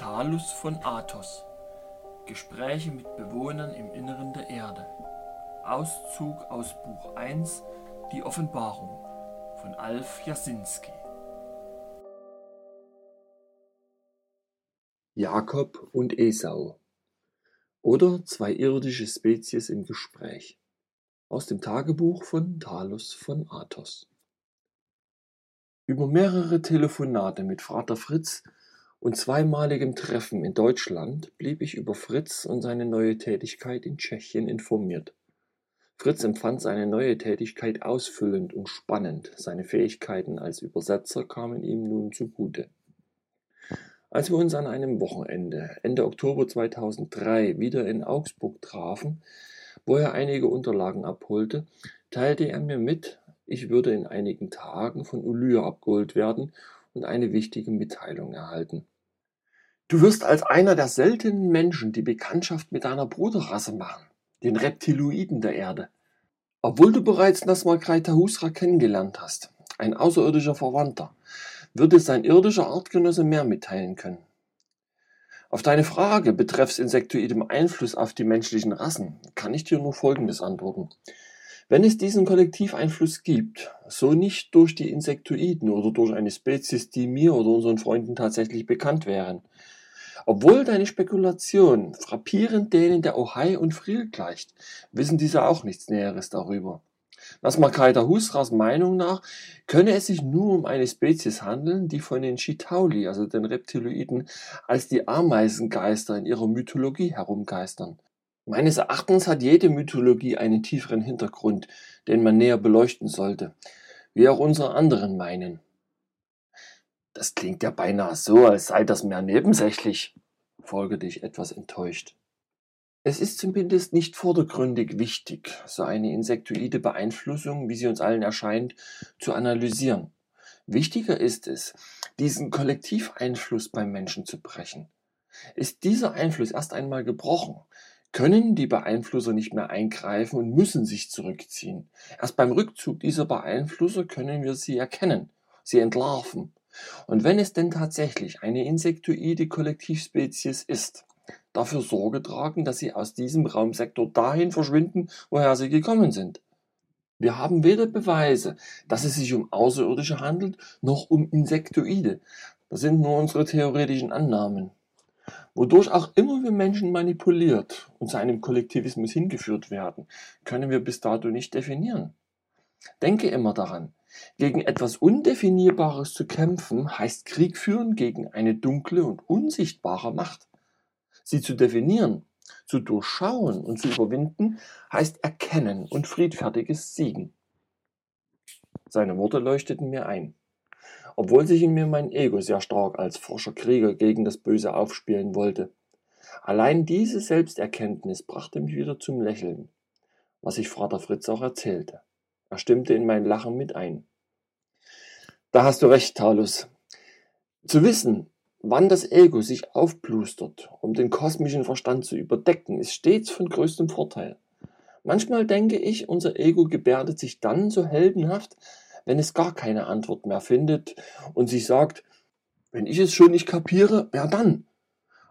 Talus von Athos. Gespräche mit Bewohnern im Inneren der Erde. Auszug aus Buch 1 Die Offenbarung von Alf Jasinski. Jakob und Esau. Oder zwei irdische Spezies im Gespräch. Aus dem Tagebuch von Talus von Athos. Über mehrere Telefonate mit Vater Fritz und zweimaligem Treffen in Deutschland blieb ich über Fritz und seine neue Tätigkeit in Tschechien informiert. Fritz empfand seine neue Tätigkeit ausfüllend und spannend, seine Fähigkeiten als Übersetzer kamen ihm nun zugute. Als wir uns an einem Wochenende Ende Oktober 2003 wieder in Augsburg trafen, wo er einige Unterlagen abholte, teilte er mir mit, ich würde in einigen Tagen von Ulyr abgeholt werden und eine wichtige Mitteilung erhalten. Du wirst als einer der seltenen Menschen die Bekanntschaft mit deiner Bruderrasse machen, den Reptiloiden der Erde. Obwohl du bereits Nasmar Husra kennengelernt hast, ein außerirdischer Verwandter, wird es sein irdischer Artgenosse mehr mitteilen können. Auf deine Frage betreffs insektoidem Einfluss auf die menschlichen Rassen kann ich dir nur Folgendes antworten. Wenn es diesen Kollektiveinfluss gibt, so nicht durch die Insektoiden oder durch eine Spezies, die mir oder unseren Freunden tatsächlich bekannt wären, obwohl deine Spekulation frappierend denen der Ohai und Friel gleicht, wissen diese auch nichts Näheres darüber. Nach Markaita Husras Meinung nach könne es sich nur um eine Spezies handeln, die von den Chitauli, also den Reptiloiden, als die Ameisengeister in ihrer Mythologie herumgeistern. Meines Erachtens hat jede Mythologie einen tieferen Hintergrund, den man näher beleuchten sollte, wie auch unsere anderen meinen. Das klingt ja beinahe so, als sei das mehr nebensächlich, folgerte ich etwas enttäuscht. Es ist zumindest nicht vordergründig wichtig, so eine insektoide Beeinflussung, wie sie uns allen erscheint, zu analysieren. Wichtiger ist es, diesen Kollektiveinfluss beim Menschen zu brechen. Ist dieser Einfluss erst einmal gebrochen, können die Beeinflusser nicht mehr eingreifen und müssen sich zurückziehen. Erst beim Rückzug dieser Beeinflusser können wir sie erkennen, sie entlarven und wenn es denn tatsächlich eine insektoide Kollektivspezies ist, dafür Sorge tragen, dass sie aus diesem Raumsektor dahin verschwinden, woher sie gekommen sind. Wir haben weder Beweise, dass es sich um Außerirdische handelt, noch um Insektoide. Das sind nur unsere theoretischen Annahmen. Wodurch auch immer wir Menschen manipuliert und zu einem Kollektivismus hingeführt werden, können wir bis dato nicht definieren. Denke immer daran, gegen etwas Undefinierbares zu kämpfen, heißt Krieg führen gegen eine dunkle und unsichtbare Macht. Sie zu definieren, zu durchschauen und zu überwinden, heißt erkennen und friedfertiges Siegen. Seine Worte leuchteten mir ein. Obwohl sich in mir mein Ego sehr stark als forscher Krieger gegen das Böse aufspielen wollte. Allein diese Selbsterkenntnis brachte mich wieder zum Lächeln, was ich Vater Fritz auch erzählte. Er stimmte in mein Lachen mit ein. Da hast du recht, Talus. Zu wissen, wann das Ego sich aufplustert, um den kosmischen Verstand zu überdecken, ist stets von größtem Vorteil. Manchmal denke ich, unser Ego gebärdet sich dann so heldenhaft, wenn es gar keine Antwort mehr findet und sich sagt, wenn ich es schon nicht kapiere, wer dann?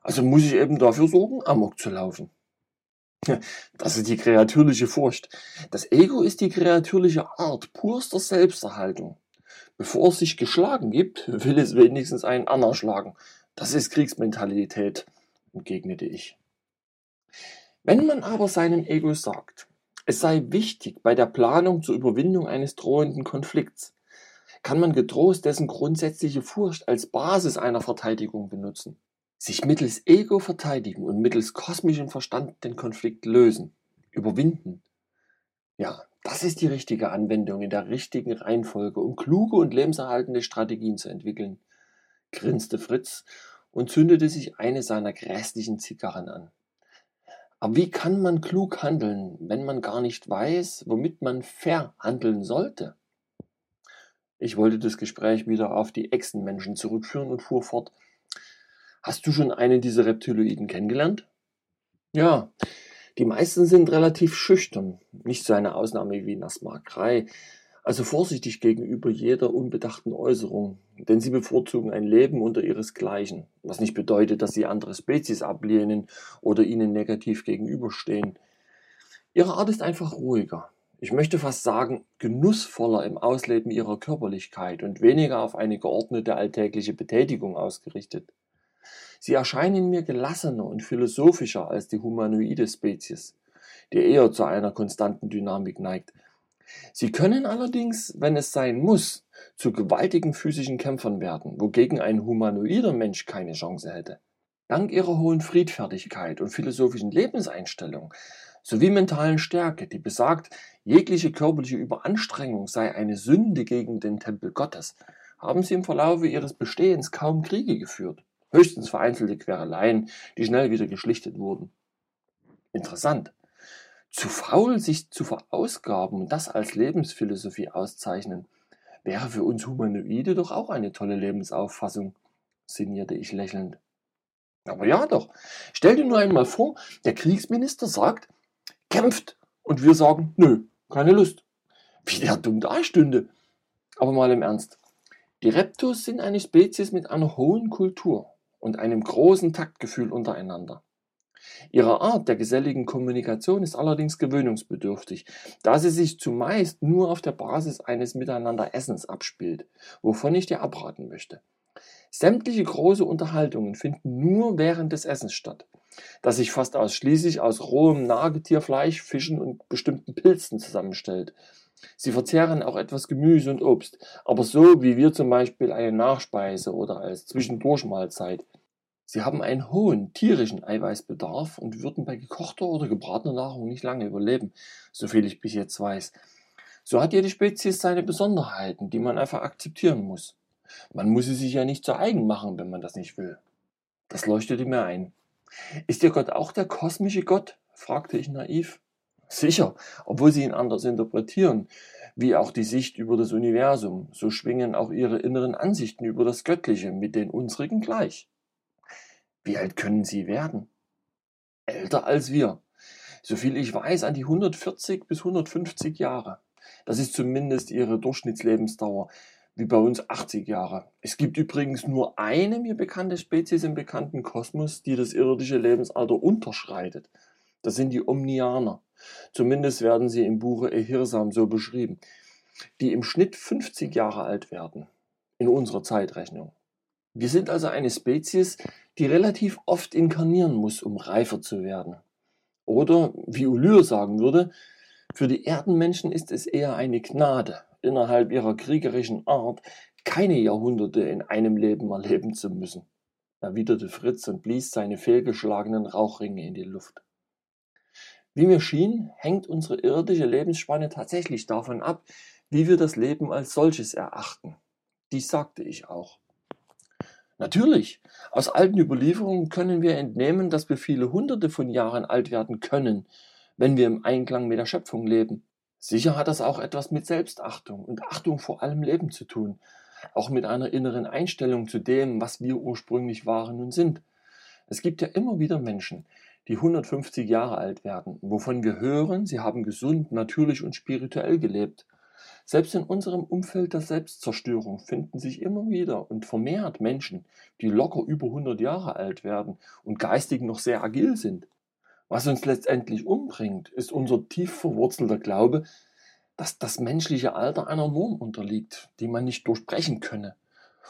Also muss ich eben dafür sorgen, Amok zu laufen. Das ist die kreatürliche Furcht. Das Ego ist die kreatürliche Art purster Selbsterhaltung. Bevor es sich geschlagen gibt, will es wenigstens einen anderen schlagen. Das ist Kriegsmentalität, entgegnete ich. Wenn man aber seinem Ego sagt, es sei wichtig bei der Planung zur Überwindung eines drohenden Konflikts, kann man getrost dessen grundsätzliche Furcht als Basis einer Verteidigung benutzen sich mittels Ego verteidigen und mittels kosmischem Verstand den Konflikt lösen, überwinden. Ja, das ist die richtige Anwendung in der richtigen Reihenfolge, um kluge und lebenserhaltende Strategien zu entwickeln, grinste Fritz und zündete sich eine seiner grässlichen Zigarren an. Aber wie kann man klug handeln, wenn man gar nicht weiß, womit man verhandeln sollte? Ich wollte das Gespräch wieder auf die Echsenmenschen zurückführen und fuhr fort. Hast du schon einen dieser Reptiloiden kennengelernt? Ja, die meisten sind relativ schüchtern. Nicht so eine Ausnahme wie Nasmar Krei. Also vorsichtig gegenüber jeder unbedachten Äußerung, denn sie bevorzugen ein Leben unter ihresgleichen, was nicht bedeutet, dass sie andere Spezies ablehnen oder ihnen negativ gegenüberstehen. Ihre Art ist einfach ruhiger, ich möchte fast sagen, genussvoller im Ausleben ihrer Körperlichkeit und weniger auf eine geordnete alltägliche Betätigung ausgerichtet. Sie erscheinen mir gelassener und philosophischer als die humanoide Spezies, die eher zu einer konstanten Dynamik neigt. Sie können allerdings, wenn es sein muss, zu gewaltigen physischen Kämpfern werden, wogegen ein humanoider Mensch keine Chance hätte. Dank ihrer hohen Friedfertigkeit und philosophischen Lebenseinstellung sowie mentalen Stärke, die besagt, jegliche körperliche Überanstrengung sei eine Sünde gegen den Tempel Gottes, haben sie im Verlaufe ihres Bestehens kaum Kriege geführt, höchstens vereinzelte Quereleien, die schnell wieder geschlichtet wurden. Interessant. Zu faul, sich zu verausgaben und das als Lebensphilosophie auszeichnen, wäre für uns Humanoide doch auch eine tolle Lebensauffassung, sinnierte ich lächelnd. Aber ja doch. Stell dir nur einmal vor, der Kriegsminister sagt, kämpft. Und wir sagen, nö, keine Lust. Wie der dumm dastünde. Aber mal im Ernst. Die Reptos sind eine Spezies mit einer hohen Kultur und einem großen Taktgefühl untereinander. Ihre Art der geselligen Kommunikation ist allerdings gewöhnungsbedürftig, da sie sich zumeist nur auf der Basis eines Miteinanderessens abspielt, wovon ich dir abraten möchte. Sämtliche große Unterhaltungen finden nur während des Essens statt das sich fast ausschließlich aus rohem Nagetierfleisch, Fischen und bestimmten Pilzen zusammenstellt. Sie verzehren auch etwas Gemüse und Obst, aber so wie wir zum Beispiel eine Nachspeise oder als Zwischendurchmahlzeit. Sie haben einen hohen tierischen Eiweißbedarf und würden bei gekochter oder gebratener Nahrung nicht lange überleben, soviel ich bis jetzt weiß. So hat jede Spezies seine Besonderheiten, die man einfach akzeptieren muss. Man muss sie sich ja nicht zu eigen machen, wenn man das nicht will. Das leuchtete mir ein. Ist Ihr Gott auch der kosmische Gott? fragte ich naiv. Sicher, obwohl Sie ihn anders interpretieren, wie auch die Sicht über das Universum, so schwingen auch Ihre inneren Ansichten über das Göttliche mit den unsrigen gleich. Wie alt können Sie werden? Älter als wir. Soviel ich weiß, an die 140 bis 150 Jahre. Das ist zumindest Ihre Durchschnittslebensdauer wie bei uns 80 Jahre. Es gibt übrigens nur eine mir bekannte Spezies im bekannten Kosmos, die das irdische Lebensalter unterschreitet. Das sind die Omnianer. Zumindest werden sie im Buche Ehirsam so beschrieben, die im Schnitt 50 Jahre alt werden, in unserer Zeitrechnung. Wir sind also eine Spezies, die relativ oft inkarnieren muss, um reifer zu werden. Oder, wie Ulyr sagen würde, für die Erdenmenschen ist es eher eine Gnade, innerhalb ihrer kriegerischen Art keine Jahrhunderte in einem Leben erleben zu müssen, erwiderte Fritz und blies seine fehlgeschlagenen Rauchringe in die Luft. Wie mir schien, hängt unsere irdische Lebensspanne tatsächlich davon ab, wie wir das Leben als solches erachten. Dies sagte ich auch. Natürlich, aus alten Überlieferungen können wir entnehmen, dass wir viele hunderte von Jahren alt werden können, wenn wir im Einklang mit der Schöpfung leben. Sicher hat das auch etwas mit Selbstachtung und Achtung vor allem Leben zu tun, auch mit einer inneren Einstellung zu dem, was wir ursprünglich waren und sind. Es gibt ja immer wieder Menschen, die 150 Jahre alt werden, wovon wir hören, sie haben gesund, natürlich und spirituell gelebt. Selbst in unserem Umfeld der Selbstzerstörung finden sich immer wieder und vermehrt Menschen, die locker über 100 Jahre alt werden und geistig noch sehr agil sind. Was uns letztendlich umbringt, ist unser tief verwurzelter Glaube, dass das menschliche Alter einer Norm unterliegt, die man nicht durchbrechen könne.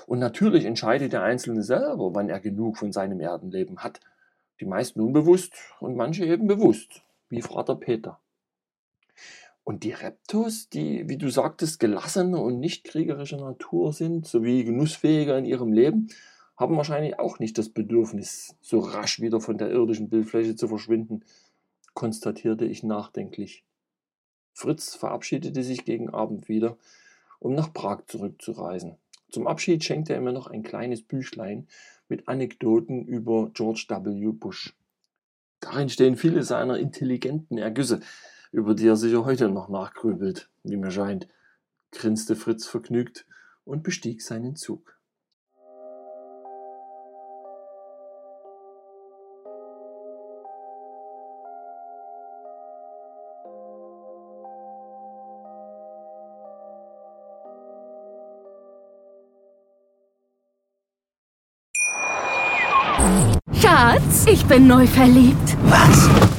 Und natürlich entscheidet der Einzelne selber, wann er genug von seinem Erdenleben hat. Die meisten unbewusst und manche eben bewusst, wie Vater Peter. Und die Reptos, die, wie du sagtest, gelassene und nicht kriegerische Natur sind, sowie genussfähiger in ihrem Leben, haben wahrscheinlich auch nicht das Bedürfnis, so rasch wieder von der irdischen Bildfläche zu verschwinden, konstatierte ich nachdenklich. Fritz verabschiedete sich gegen Abend wieder, um nach Prag zurückzureisen. Zum Abschied schenkte er mir noch ein kleines Büchlein mit Anekdoten über George W. Bush. Darin stehen viele seiner intelligenten Ergüsse, über die er sicher heute noch nachgrübelt, wie mir scheint, grinste Fritz vergnügt und bestieg seinen Zug. Schatz, ich bin neu verliebt. Was?